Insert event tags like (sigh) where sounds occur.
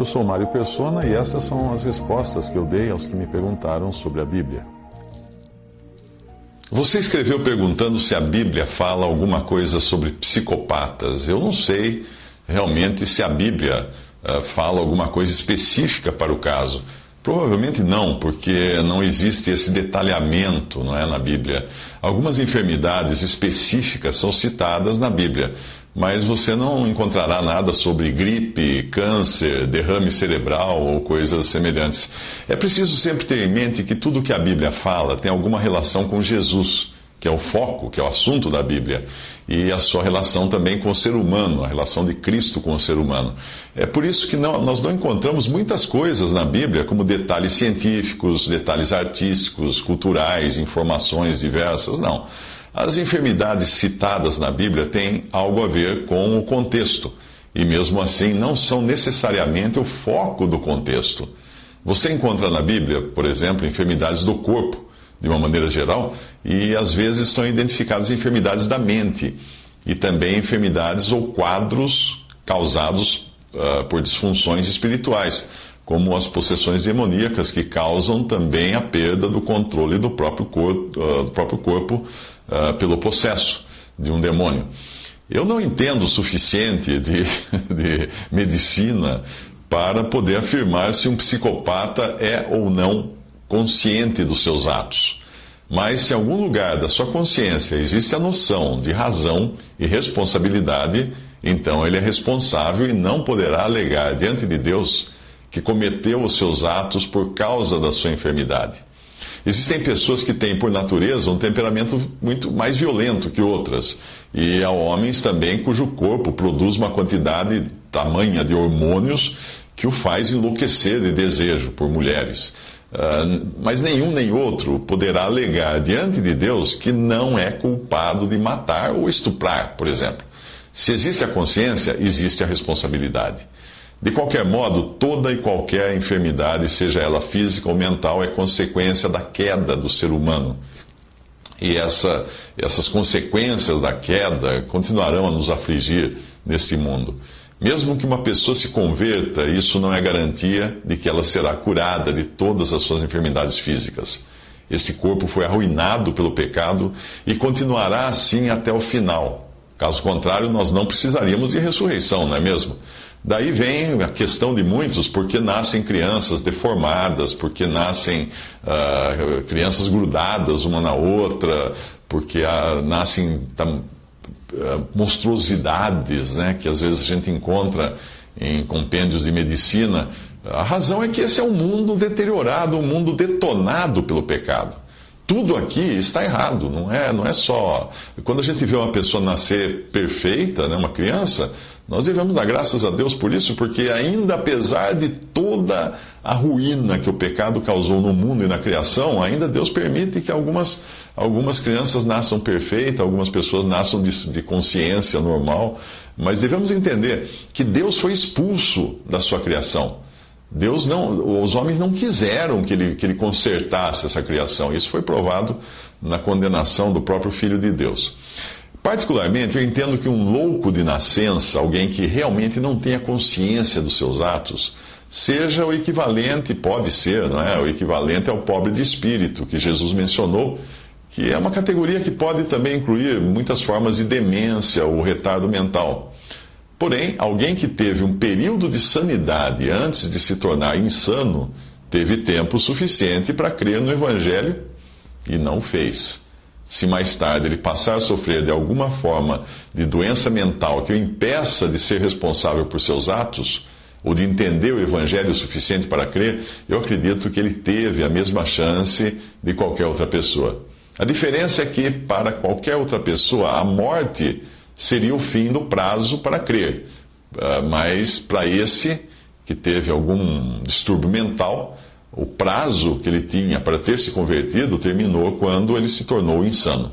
Eu sou Mário Persona e essas são as respostas que eu dei aos que me perguntaram sobre a Bíblia. Você escreveu perguntando se a Bíblia fala alguma coisa sobre psicopatas. Eu não sei realmente se a Bíblia uh, fala alguma coisa específica para o caso. Provavelmente não, porque não existe esse detalhamento não é, na Bíblia. Algumas enfermidades específicas são citadas na Bíblia, mas você não encontrará nada sobre gripe, câncer, derrame cerebral ou coisas semelhantes. É preciso sempre ter em mente que tudo que a Bíblia fala tem alguma relação com Jesus que é o foco, que é o assunto da Bíblia, e a sua relação também com o ser humano, a relação de Cristo com o ser humano. É por isso que não, nós não encontramos muitas coisas na Bíblia, como detalhes científicos, detalhes artísticos, culturais, informações diversas, não. As enfermidades citadas na Bíblia têm algo a ver com o contexto, e mesmo assim não são necessariamente o foco do contexto. Você encontra na Bíblia, por exemplo, enfermidades do corpo de uma maneira geral, e às vezes são identificadas enfermidades da mente. E também enfermidades ou quadros causados uh, por disfunções espirituais, como as possessões demoníacas que causam também a perda do controle do próprio corpo, uh, do próprio corpo uh, pelo possesso de um demônio. Eu não entendo o suficiente de, (laughs) de medicina para poder afirmar se um psicopata é ou não consciente dos seus atos. Mas se em algum lugar da sua consciência existe a noção de razão e responsabilidade, então ele é responsável e não poderá alegar diante de Deus que cometeu os seus atos por causa da sua enfermidade. Existem pessoas que têm, por natureza, um temperamento muito mais violento que outras. E há homens também cujo corpo produz uma quantidade tamanha de hormônios que o faz enlouquecer de desejo por mulheres. Uh, mas nenhum nem outro poderá alegar diante de Deus que não é culpado de matar ou estuprar, por exemplo. Se existe a consciência, existe a responsabilidade. De qualquer modo, toda e qualquer enfermidade, seja ela física ou mental, é consequência da queda do ser humano. E essa, essas consequências da queda continuarão a nos afligir neste mundo. Mesmo que uma pessoa se converta, isso não é garantia de que ela será curada de todas as suas enfermidades físicas. Esse corpo foi arruinado pelo pecado e continuará assim até o final. Caso contrário, nós não precisaríamos de ressurreição, não é mesmo? Daí vem a questão de muitos, porque nascem crianças deformadas, porque nascem uh, crianças grudadas uma na outra, porque uh, nascem eh, monstruosidades né, que às vezes a gente encontra em compêndios de medicina. A razão é que esse é um mundo deteriorado, um mundo detonado pelo pecado. Tudo aqui está errado, não é, não é só. Quando a gente vê uma pessoa nascer perfeita, né, uma criança, nós devemos dar graças a Deus por isso, porque ainda apesar de toda a ruína que o pecado causou no mundo e na criação, ainda Deus permite que algumas, algumas crianças nasçam perfeitas, algumas pessoas nasçam de, de consciência normal, mas devemos entender que Deus foi expulso da sua criação. Deus não, os homens não quiseram que ele, que ele consertasse essa criação. Isso foi provado na condenação do próprio Filho de Deus. Particularmente, eu entendo que um louco de nascença, alguém que realmente não tenha consciência dos seus atos, seja o equivalente, pode ser, não é? O equivalente ao pobre de espírito, que Jesus mencionou, que é uma categoria que pode também incluir muitas formas de demência ou retardo mental. Porém, alguém que teve um período de sanidade antes de se tornar insano, teve tempo suficiente para crer no Evangelho e não fez. Se mais tarde ele passar a sofrer de alguma forma de doença mental que o impeça de ser responsável por seus atos, ou de entender o Evangelho o suficiente para crer, eu acredito que ele teve a mesma chance de qualquer outra pessoa. A diferença é que, para qualquer outra pessoa, a morte seria o fim do prazo para crer. Uh, mas para esse que teve algum distúrbio mental, o prazo que ele tinha para ter se convertido terminou quando ele se tornou insano.